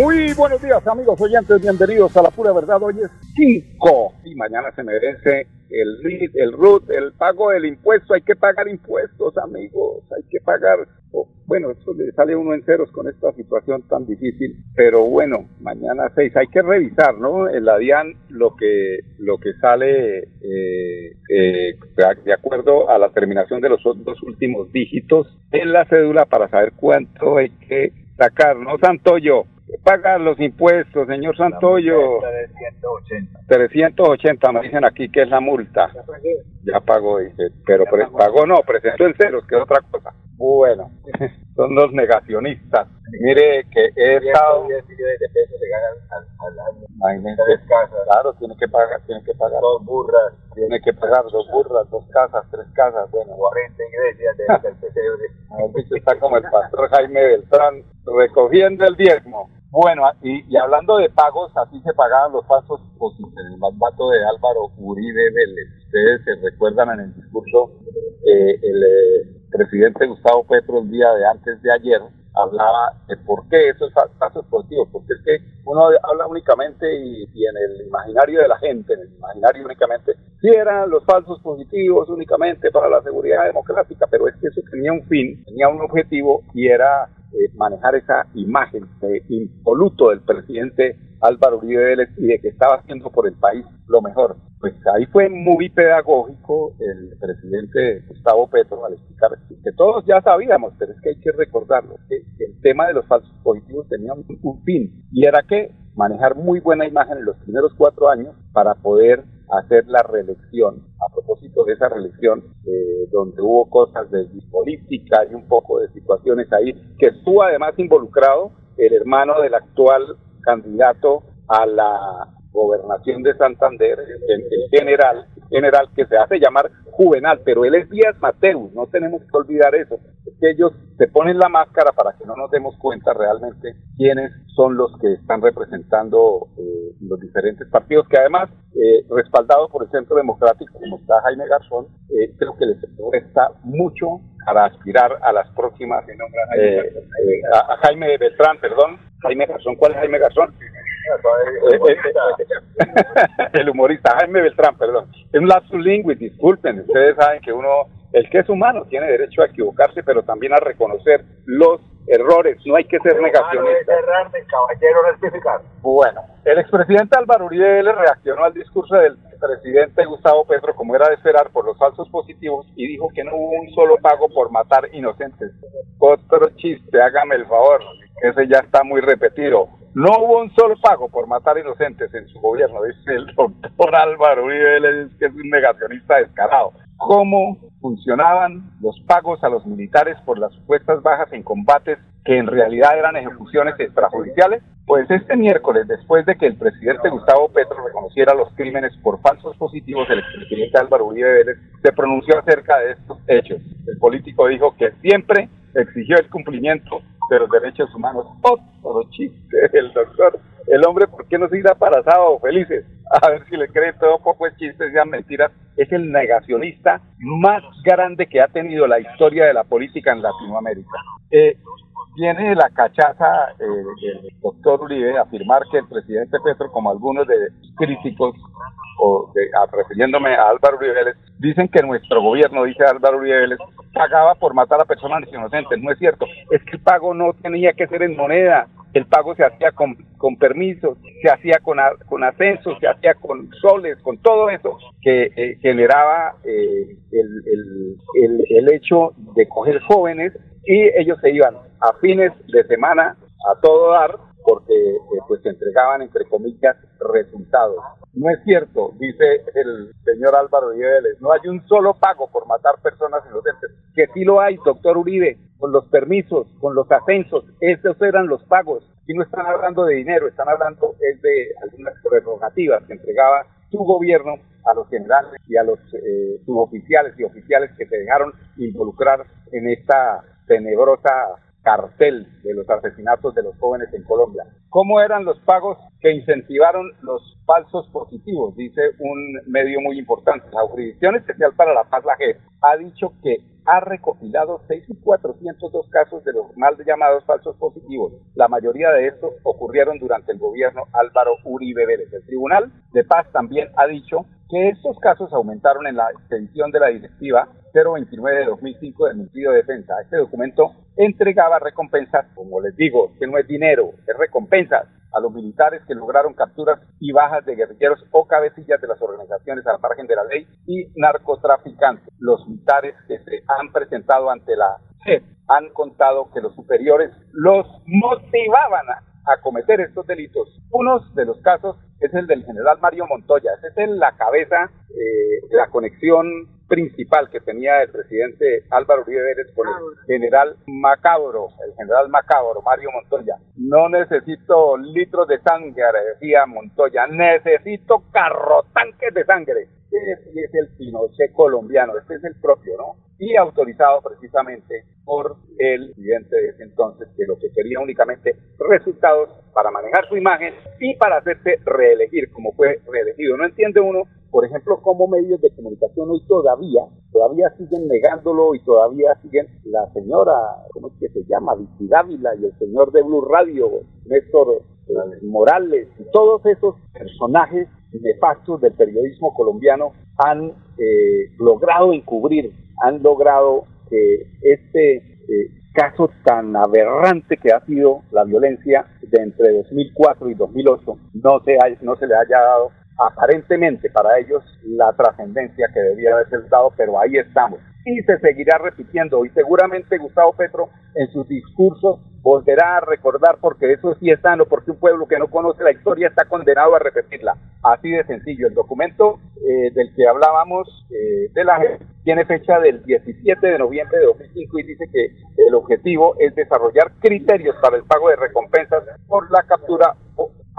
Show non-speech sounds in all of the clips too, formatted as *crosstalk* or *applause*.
Muy buenos días amigos oyentes, bienvenidos a la pura verdad. Hoy es 5 y mañana se merece el RIT, el RUT, el pago del impuesto. Hay que pagar impuestos amigos, hay que pagar. Oh, bueno, eso le sale uno en ceros con esta situación tan difícil, pero bueno, mañana 6 hay que revisar, ¿no? En la DIAN lo que, lo que sale eh, eh, de acuerdo a la terminación de los dos últimos dígitos en la cédula para saber cuánto hay que sacar, ¿no, Santoyo? Paga los impuestos, señor Santoyo? 380. 380 me dicen aquí que es la multa. Ya pagó, dice. Pero pagó no, presentó en ceros, que es otra cosa. Bueno, *laughs* son los negacionistas. Mire que he estado... Claro, tiene que pagar, tiene que pagar. Dos burras. Tiene que pagar dos burras, dos casas, tres casas, bueno. 40 iglesias del *laughs* pesebre. Está como el pastor Jaime Beltrán recogiendo el diezmo. Bueno, y, hablando de pagos, así se pagaban los falsos en el mandato de Álvaro Uribe Vélez. Ustedes se recuerdan en el discurso, eh, el eh, presidente Gustavo Petro el día de antes de ayer hablaba de por qué esos falsos positivos, porque es que uno habla únicamente y, en el imaginario de la gente, en el imaginario únicamente, si eran los falsos positivos únicamente para la seguridad democrática, pero es que eso tenía un fin, tenía un objetivo y era eh, manejar esa imagen de impoluto del presidente Álvaro Uribe Vélez y de que estaba haciendo por el país lo mejor. Pues ahí fue muy pedagógico el presidente Gustavo Petro al explicar que todos ya sabíamos, pero es que hay que recordarlo, que el tema de los falsos positivos tenía un, un fin y era que manejar muy buena imagen en los primeros cuatro años para poder hacer la reelección. Propósito de esa reelección, eh, donde hubo cosas de política y un poco de situaciones ahí, que estuvo además involucrado el hermano del actual candidato a la gobernación de Santander, el, general, general que se hace llamar Juvenal, pero él es Díaz Mateus, no tenemos que olvidar eso, es que ellos se ponen la máscara para que no nos demos cuenta realmente quiénes son los que están representando eh, los diferentes partidos, que además, eh, respaldado por el Centro Democrático, como está Jaime Garzón, eh, creo que les está mucho para aspirar a las próximas, eh, a, a Jaime Beltrán, perdón, Jaime Garzón, ¿cuál es Jaime Garzón? El humorista Jaime Beltrán, perdón. Es un lapsus disculpen, ustedes saben que uno, el que es humano, tiene derecho a equivocarse, pero también a reconocer los errores, no hay que ser negacionista. Bueno, el expresidente Álvaro Uribe le reaccionó al discurso del presidente Gustavo Petro, como era de esperar, por los falsos positivos y dijo que no hubo un solo pago por matar inocentes. Otro chiste, hágame el favor, ese ya está muy repetido. No hubo un solo pago por matar inocentes en su gobierno, dice el doctor Álvaro Uribe, que es un negacionista descarado. ¿Cómo funcionaban los pagos a los militares por las supuestas bajas en combates que en realidad eran ejecuciones extrajudiciales? Pues este miércoles, después de que el presidente Gustavo Petro reconociera los crímenes por falsos positivos del expresidente Álvaro Uribe Vélez, se pronunció acerca de estos hechos. El político dijo que siempre exigió el cumplimiento de los derechos humanos. Otro chiste, el doctor. El hombre, ¿por qué no se irá para sábado felices? A ver si le cree todo poco es chiste, sean mentiras. Es el negacionista más grande que ha tenido la historia de la política en Latinoamérica. Eh, tiene la cachaza eh, el doctor Uribe afirmar que el presidente Petro, como algunos de críticos, o refiriéndome a Álvaro Uribe dicen que nuestro gobierno, dice Álvaro Uribe pagaba por matar a personas inocentes. No es cierto. Es que el pago no tenía que ser en moneda. El pago se hacía con, con permisos, se hacía con, con ascensos, se hacía con soles, con todo eso que eh, generaba eh, el, el, el, el hecho de coger jóvenes y ellos se iban a fines de semana a todo dar porque eh, pues entregaban, entre comillas, resultados. No es cierto, dice el señor Álvaro Vélez, no hay un solo pago por matar personas inocentes. Que sí lo hay, doctor Uribe, con los permisos, con los ascensos, esos eran los pagos. Y no están hablando de dinero, están hablando es de algunas prerrogativas que entregaba su gobierno a los generales y a los eh, suboficiales y oficiales que se dejaron involucrar en esta tenebrosa cartel de los asesinatos de los jóvenes en Colombia. ¿Cómo eran los pagos que incentivaron los falsos positivos? Dice un medio muy importante. La Jurisdicción Especial para la Paz, la JEP, ha dicho que ha recopilado 6.402 casos de los mal llamados falsos positivos. La mayoría de estos ocurrieron durante el gobierno Álvaro Uribe Vélez. El Tribunal de Paz también ha dicho que estos casos aumentaron en la extensión de la directiva 029 de 2005 del Ministerio de Defensa. Este documento entregaba recompensas, como les digo, que no es dinero, es recompensas a los militares que lograron capturas y bajas de guerrilleros o cabecillas de las organizaciones al margen de la ley y narcotraficantes. Los militares que se han presentado ante la JEP han contado que los superiores los motivaban a cometer estos delitos. Uno de los casos es el del general Mario Montoya. Ese es la cabeza, eh, la conexión principal que tenía el presidente Álvaro Uribe Vélez con el general Macabro, el general Macabro, Mario Montoya. No necesito litros de sangre, decía Montoya, necesito carrotanques de sangre. Ese es el Pinochet colombiano, este es el propio, ¿no? Y autorizado precisamente por el presidente de ese entonces, que lo que quería únicamente resultados para manejar su imagen y para hacerse reelegir, como fue reelegido. No entiende uno, por ejemplo, cómo medios de comunicación hoy todavía, todavía siguen negándolo y todavía siguen la señora, ¿cómo es que se llama? Vicky Dávila y el señor de Blue Radio, Néstor eh, Morales y todos esos personajes nefastos del periodismo colombiano han eh, logrado encubrir, han logrado que este eh, caso tan aberrante que ha sido la violencia de entre 2004 y 2008 no se, no se le haya dado aparentemente para ellos la trascendencia que debía haberse dado, pero ahí estamos. Y se seguirá repitiendo. Y seguramente Gustavo Petro en sus discursos volverá a recordar porque eso sí es sano, porque un pueblo que no conoce la historia está condenado a repetirla. Así de sencillo. El documento eh, del que hablábamos eh, de la tiene fecha del 17 de noviembre de 2005 y dice que el objetivo es desarrollar criterios para el pago de recompensas por la captura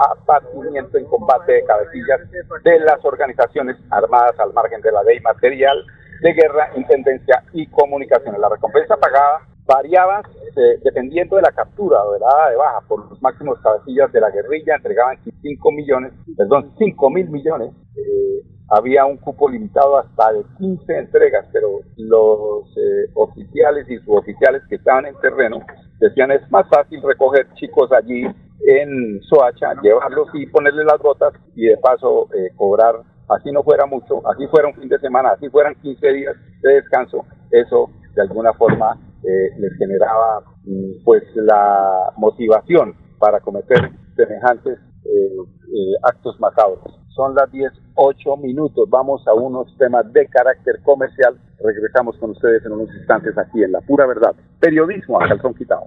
abatimiento en combate de cabecillas de las organizaciones armadas al margen de la ley material de guerra, intendencia y comunicaciones. La recompensa pagada variaba eh, dependiendo de la captura o de la dada de baja por los máximos cabecillas de la guerrilla, entregaban 5 millones, perdón, 5 mil millones. Eh, había un cupo limitado hasta de 15 entregas, pero los eh, oficiales y suboficiales que estaban en terreno decían es más fácil recoger chicos allí en Soacha, llevarlos y ponerles las botas y de paso cobrar, así no fuera mucho, así fuera un fin de semana, así fueran 15 días de descanso, eso de alguna forma eh, les generaba mm, pues la motivación para cometer semejantes eh, eh, actos macabros. Son las 10, 8 minutos. Vamos a unos temas de carácter comercial. Regresamos con ustedes en unos instantes aquí en La Pura Verdad. Periodismo a calzón quitado.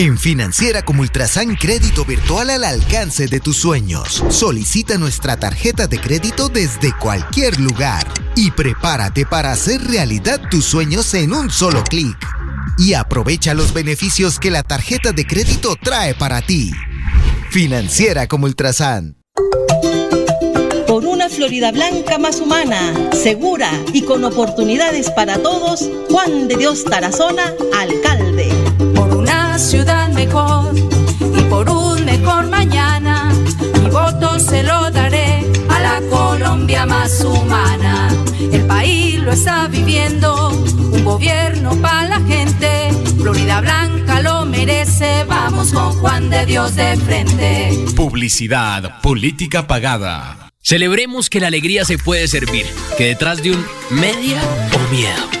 En Financiera como Ultrasan Crédito Virtual al alcance de tus sueños. Solicita nuestra tarjeta de crédito desde cualquier lugar y prepárate para hacer realidad tus sueños en un solo clic. Y aprovecha los beneficios que la tarjeta de crédito trae para ti. Financiera como Ultrasan. Por una Florida Blanca más humana, segura y con oportunidades para todos, Juan de Dios Tarazona, alcalde ciudad mejor y por un mejor mañana. Mi voto se lo daré a la Colombia más humana. El país lo está viviendo, un gobierno para la gente Florida Blanca lo merece, vamos con Juan de Dios de frente. Publicidad, política pagada. Celebremos que la alegría se puede servir, que detrás de un media o miedo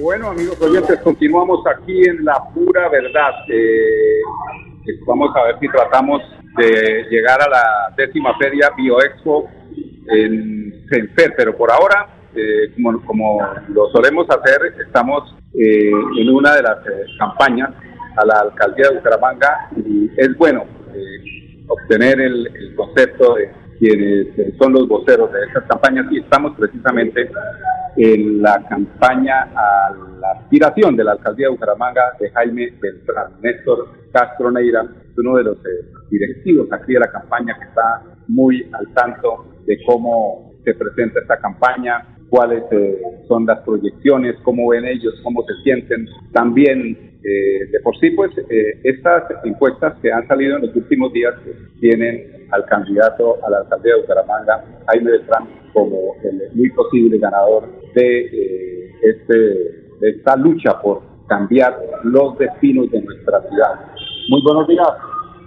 Bueno, amigos oyentes, continuamos aquí en la pura verdad. Eh, vamos a ver si tratamos de llegar a la décima feria Bioexpo en Senfer, pero por ahora, eh, como, como, lo solemos hacer, estamos eh, en una de las campañas a la alcaldía de Bucaramanga y es bueno obtener el, el concepto de quienes son los voceros de estas campañas y estamos precisamente en la campaña a la aspiración de la alcaldía de Bucaramanga de Jaime Beltrán. Néstor Castro Neira es uno de los eh, directivos aquí de la campaña que está muy al tanto de cómo se presenta esta campaña, cuáles eh, son las proyecciones, cómo ven ellos, cómo se sienten. También, eh, de por sí, pues estas encuestas que han salido en los últimos días pues, tienen al candidato a la alcaldía de Bucaramanga, Jaime Beltrán, como el muy posible ganador de, eh, este, de esta lucha por cambiar los destinos de nuestra ciudad. Muy buenos días,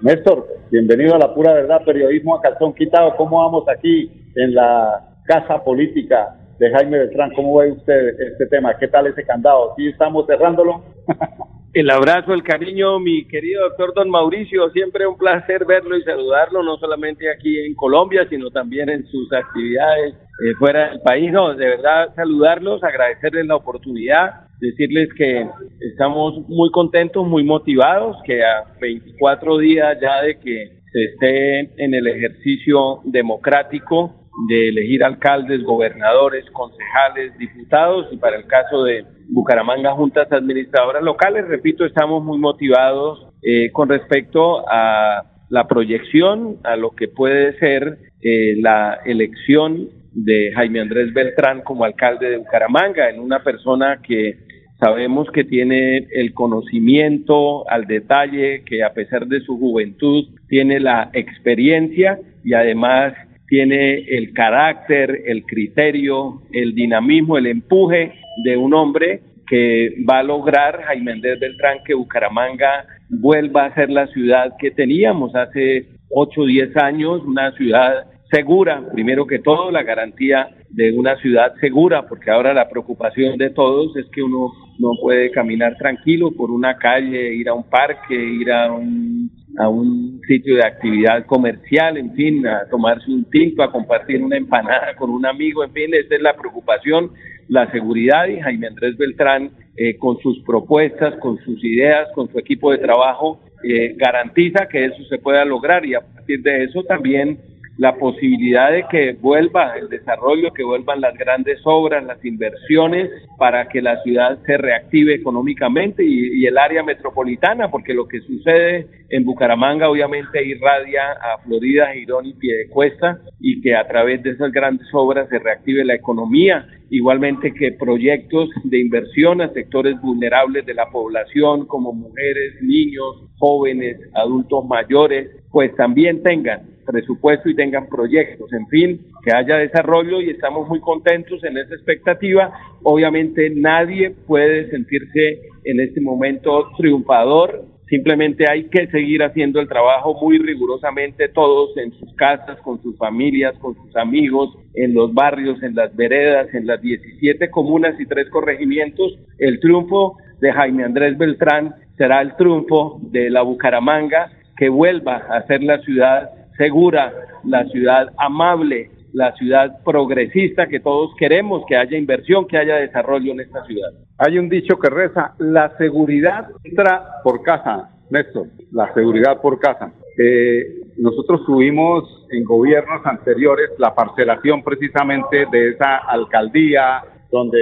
Néstor. Bienvenido a la pura verdad, periodismo a calzón quitado. ¿Cómo vamos aquí en la casa política de Jaime Beltrán? ¿Cómo ve usted este tema? ¿Qué tal ese candado? ¿Sí estamos cerrándolo? *laughs* El abrazo, el cariño, mi querido doctor don Mauricio, siempre un placer verlo y saludarlo, no solamente aquí en Colombia, sino también en sus actividades eh, fuera del país. No, de verdad saludarlos, agradecerles la oportunidad, decirles que estamos muy contentos, muy motivados, que a 24 días ya de que se esté en el ejercicio democrático de elegir alcaldes, gobernadores, concejales, diputados y para el caso de Bucaramanga, juntas administradoras locales, repito, estamos muy motivados eh, con respecto a la proyección, a lo que puede ser eh, la elección de Jaime Andrés Beltrán como alcalde de Bucaramanga, en una persona que sabemos que tiene el conocimiento al detalle, que a pesar de su juventud tiene la experiencia y además tiene el carácter, el criterio, el dinamismo, el empuje de un hombre que va a lograr, Jaime Andrés Beltrán, que Bucaramanga vuelva a ser la ciudad que teníamos hace 8 o 10 años, una ciudad segura, primero que todo, la garantía de una ciudad segura, porque ahora la preocupación de todos es que uno no puede caminar tranquilo por una calle, ir a un parque, ir a un a un sitio de actividad comercial, en fin, a tomarse un tinto, a compartir una empanada con un amigo, en fin, esa es la preocupación, la seguridad y Jaime Andrés Beltrán eh, con sus propuestas, con sus ideas, con su equipo de trabajo, eh, garantiza que eso se pueda lograr y a partir de eso también la posibilidad de que vuelva el desarrollo, que vuelvan las grandes obras, las inversiones para que la ciudad se reactive económicamente y, el área metropolitana, porque lo que sucede en Bucaramanga obviamente irradia a Florida, Girón y Piedecuesta y que a través de esas grandes obras se reactive la economía, igualmente que proyectos de inversión a sectores vulnerables de la población como mujeres, niños, jóvenes, adultos mayores, pues también tengan presupuesto y tengan proyectos, en fin, que haya desarrollo y estamos muy contentos en esa expectativa. Obviamente nadie puede sentirse en este momento triunfador, simplemente hay que seguir haciendo el trabajo muy rigurosamente todos en sus casas, con sus familias, con sus amigos, en los barrios, en las veredas, en las 17 comunas y tres corregimientos. El triunfo de Jaime Andrés Beltrán será el triunfo de la Bucaramanga que vuelva a ser la ciudad segura, la ciudad amable, la ciudad progresista que todos queremos, que haya inversión, que haya desarrollo en esta ciudad. Hay un dicho que reza, la seguridad entra por casa, Néstor, la seguridad por casa. Eh, nosotros tuvimos en gobiernos anteriores la parcelación precisamente de esa alcaldía, donde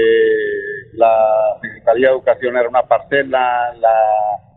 la Secretaría de Educación era una parcela, la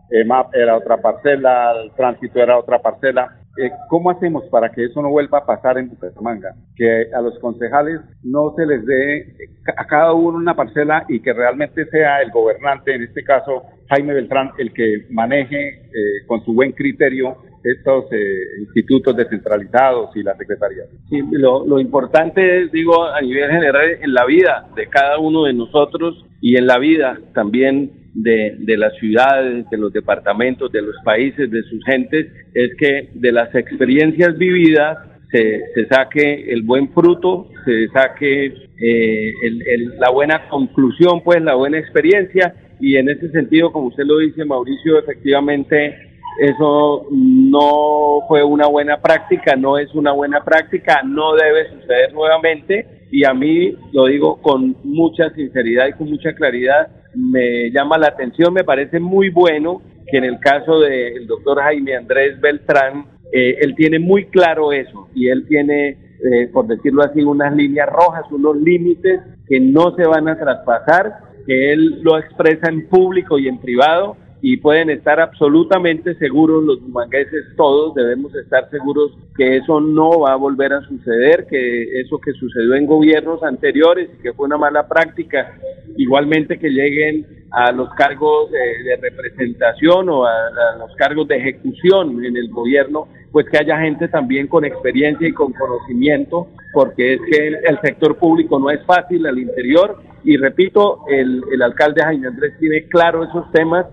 EMAP era otra parcela, el tránsito era otra parcela. Eh, ¿Cómo hacemos para que eso no vuelva a pasar en Bucaramanga? Que a los concejales no se les dé a cada uno una parcela y que realmente sea el gobernante, en este caso Jaime Beltrán, el que maneje eh, con su buen criterio estos eh, institutos descentralizados y la secretaría. Sí, lo, lo importante es, digo, a nivel general, en la vida de cada uno de nosotros y en la vida también de, de, las ciudades, de los departamentos, de los países, de sus gentes, es que de las experiencias vividas se, saque el buen fruto, se saque eh, la buena conclusión, pues la buena experiencia, y en ese sentido, como usted lo dice, Mauricio, efectivamente eso no fue una buena práctica, no es una buena práctica, no debe suceder nuevamente. Y a mí lo digo con mucha sinceridad y con mucha claridad, me llama la atención, me parece muy bueno que en el caso del doctor Jaime Andrés Beltrán, eh, él tiene muy claro eso y él tiene, eh, por decirlo así, unas líneas rojas, unos límites que no se van a traspasar, que él lo expresa en público y en privado y pueden estar absolutamente seguros, los bumangueses todos debemos estar seguros que eso no va a volver a suceder, que eso que sucedió en gobiernos anteriores y que fue una mala práctica, igualmente que lleguen a los cargos de, de representación o a, a, los cargos de ejecución en el gobierno, pues que haya gente también con experiencia y con conocimiento, porque es que el, el sector público no es fácil al interior. Y repito, el, el alcalde Jaime Andrés tiene claro esos temas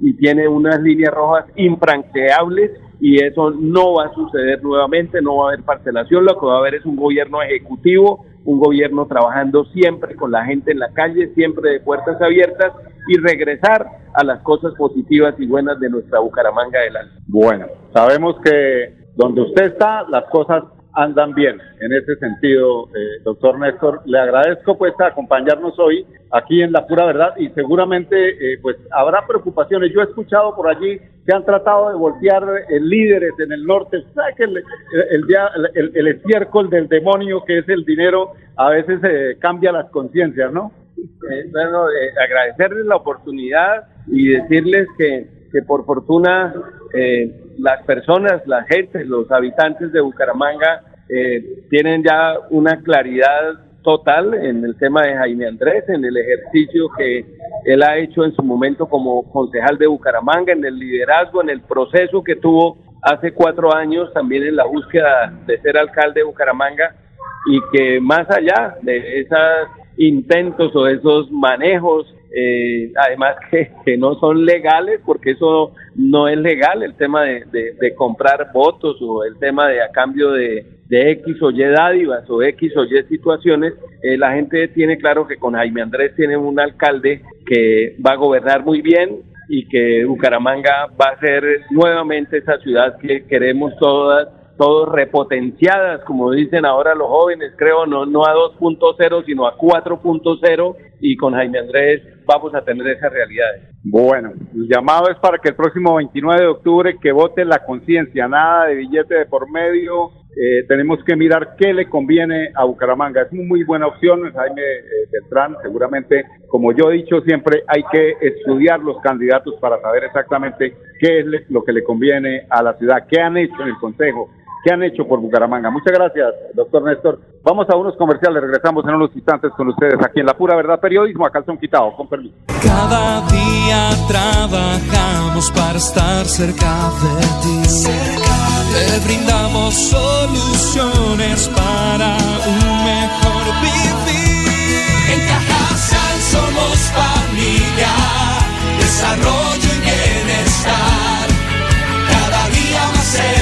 y tiene unas líneas rojas infranqueables y eso no va a suceder nuevamente, no va a haber parcelación, lo que va a haber es un gobierno ejecutivo, un gobierno trabajando siempre con la gente en la calle, siempre de puertas abiertas y regresar a las cosas positivas y buenas de nuestra Bucaramanga del Alto. Bueno, sabemos que donde usted está, las cosas andan bien en ese sentido, eh, doctor Néstor. Le agradezco pues acompañarnos hoy aquí en La Pura Verdad y seguramente eh, pues habrá preocupaciones. Yo he escuchado por allí que han tratado de voltear eh, líderes en el norte. ¿Sabe que el, el, el, el, estiércol del demonio que es el dinero a veces eh, cambia las conciencias, ¿no? bueno, agradecerles la oportunidad y decirles que, que por fortuna las personas, la gente, los habitantes de Bucaramanga eh, tienen ya una claridad total en el tema de Jaime Andrés, en el ejercicio que él ha hecho en su momento como concejal de Bucaramanga, en el liderazgo, en el proceso que tuvo hace cuatro años también en la búsqueda de ser alcalde de Bucaramanga y que más allá de esos intentos o esos manejos eh, además *laughs* que, no son legales, porque eso no es legal, el tema de, de, de comprar votos o el tema de a cambio de, de, X o Y dádivas o X o Y situaciones, eh, la gente tiene claro que con Jaime Andrés tiene un alcalde que va a gobernar muy bien y que Bucaramanga va a ser nuevamente esa ciudad que queremos todas todos repotenciadas, como dicen ahora los jóvenes, creo, no, no a 2.0, sino a 4.0, y con Jaime Andrés vamos a tener esas realidades. Bueno, el llamado es para que el próximo 29 de octubre que vote la conciencia, nada de billete de por medio, eh, tenemos que mirar qué le conviene a Bucaramanga. Es muy buena opción, Jaime eh, Beltrán, seguramente, como yo he dicho siempre, hay que estudiar los candidatos para saber exactamente qué es lo que le conviene a la ciudad, qué han hecho en el Consejo, qué han hecho por Bucaramanga. Muchas gracias, doctor Néstor. Vamos a unos comerciales, regresamos en unos instantes con ustedes aquí en La Pura Verdad Periodismo, a calzón quitado, con permiso. Cada día trabajamos para estar cerca de ti. Te brindamos soluciones para un mejor vivir. En Cajasal somos familia, desarrollo y bienestar. Cada día más cerca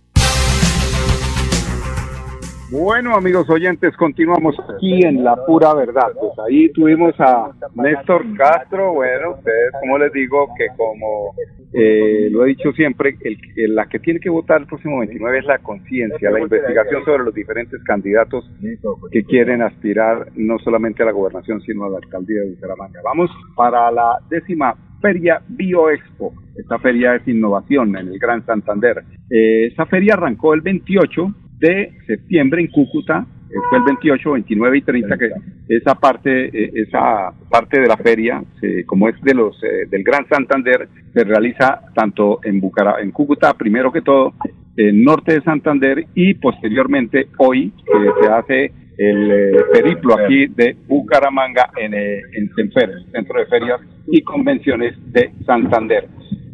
Bueno, amigos oyentes, continuamos aquí en La Pura Verdad. Pues ahí tuvimos a Néstor Castro. Bueno, ustedes, como les digo, que como eh, lo he dicho siempre, el, la que tiene que votar el próximo 29 es la conciencia, la investigación sobre los diferentes candidatos que quieren aspirar no solamente a la gobernación, sino a la alcaldía de Bucaramanga. Vamos para la décima Feria Bioexpo. Esta feria es innovación en el Gran Santander. Eh, esta feria arrancó el 28 de septiembre en Cúcuta, eh, fue el 28, 29 y 30 que esa parte eh, esa parte de la feria como es de los eh, del Gran Santander se realiza tanto en Bucara, en Cúcuta primero que todo en norte de Santander y posteriormente hoy se hace el periplo aquí de Bucaramanga en, en Centro de Ferias y Convenciones de Santander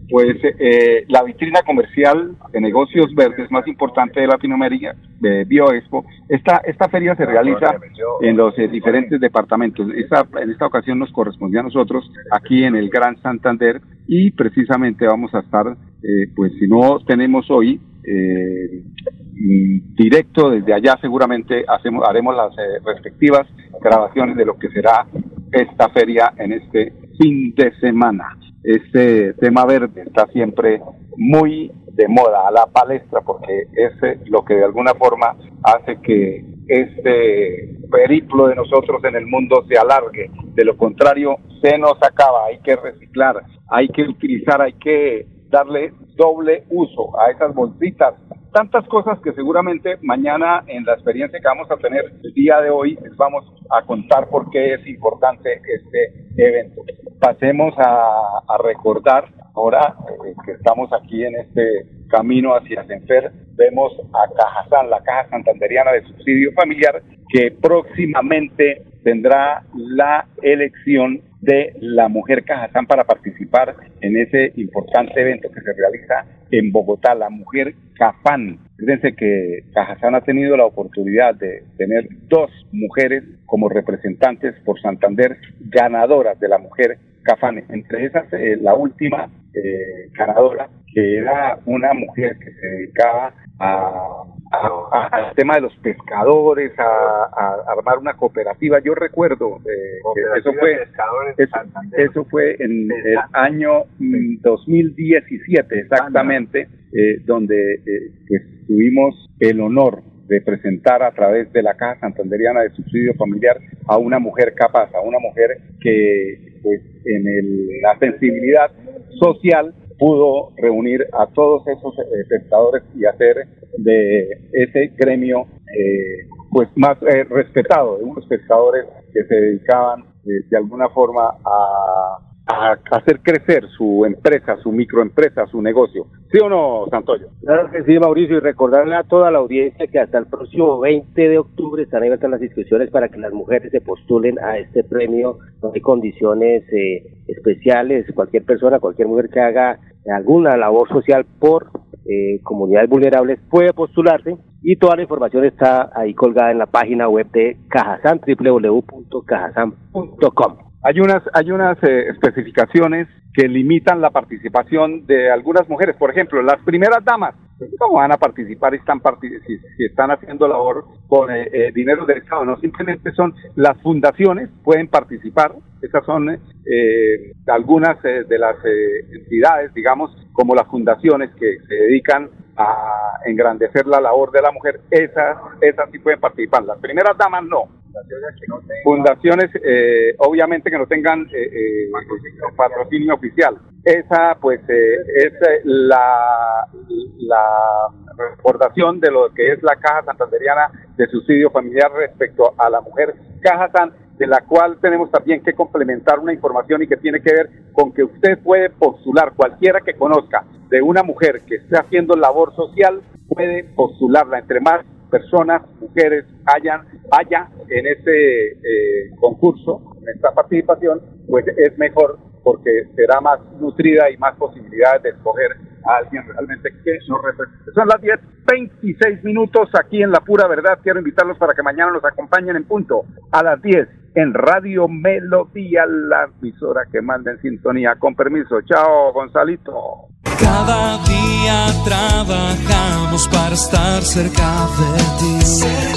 pues eh, la vitrina comercial de negocios verdes más importante de Latinoamérica, de BioExpo, esta, esta feria se realiza en los eh, diferentes departamentos. Esta, en esta ocasión nos correspondía a nosotros aquí en el Gran Santander y precisamente vamos a estar, eh, pues si no tenemos hoy, directo desde allá seguramente hacemos, haremos las respectivas grabaciones de lo que será esta feria en este fin de semana este tema verde está siempre muy de moda, a la palestra, porque es lo que de alguna forma hace que este periplo de nosotros en el mundo se alargue. De lo contrario, se nos acaba, hay que reciclar, hay que utilizar, hay que darle doble uso a esas bolsitas. Tantas cosas que seguramente mañana en la experiencia que vamos a tener el día de hoy les vamos a contar por qué es importante este evento. Pasemos a, recordar ahora eh, que estamos aquí en este camino hacia Senfer, vemos a Cajazán, la Caja Santanderiana de Subsidio Familiar, que próximamente tendrá la elección de la mujer Cajazán para participar en ese importante evento que se realiza en Bogotá, la mujer Cafán. Fíjense que Cajazán ha tenido la oportunidad de tener dos mujeres como representantes por Santander ganadoras de la mujer Cafán. Entre esas, eh, la última eh, ganadora, que era una mujer que se dedicaba al tema de los pescadores, a, armar una cooperativa. Yo recuerdo eh, eso fue, eso, fue en el año 2017 mm, exactamente, eh, donde eh, pues, tuvimos el honor de presentar a través de la Caja Santanderiana de Subsidio Familiar a una mujer capaz, a una mujer que pues, en el, la sensibilidad social pudo reunir a todos esos eh, pescadores y hacer de ese gremio eh, pues más eh, respetado, de unos pescadores que se dedicaban de alguna forma a a hacer crecer su empresa, su microempresa, su negocio. ¿Sí o no, Santoyo? Claro que sí, Mauricio, y recordarle a toda la audiencia que hasta el próximo 20 de octubre están abiertas las inscripciones para que las mujeres se postulen a este premio. No hay condiciones eh, especiales, cualquier persona, cualquier mujer que haga alguna labor social por eh, comunidades vulnerables puede postularse y toda la información está ahí colgada en la página web de Cajasan, www.cajasan.com. Hay unas, hay unas eh, especificaciones que limitan la participación de algunas mujeres. Por ejemplo, las primeras damas, ¿cómo van a participar están si, están haciendo labor con eh, eh, dinero del Estado? No, simplemente son las fundaciones, pueden participar. Esas son algunas de las entidades, digamos, como las fundaciones que se dedican a engrandecer la labor de la mujer. Esas, esas sí pueden participar. Las primeras damas no fundaciones eh, obviamente que no tengan eh, eh, patrocinio oficial. Esa pues es la, la recordación de lo que es la Caja Santanderiana de Subsidio Familiar respecto a la mujer Caja San, de la cual tenemos también que complementar una información y que tiene que ver con que usted puede postular, cualquiera que conozca de una mujer que esté haciendo labor social, puede postularla entre más personas, mujeres, hayan, haya en este eh, concurso, en esta participación, pues es mejor porque será más nutrida y más posibilidades de escoger a alguien realmente que nos represente. Son las 10.26 minutos aquí en La Pura Verdad. Quiero invitarlos para que mañana nos acompañen en punto a las 10 en Radio Melodía, la emisora que manda en sintonía. Con permiso. Chao, Gonzalito. Cada día trabajamos para estar cerca de ti.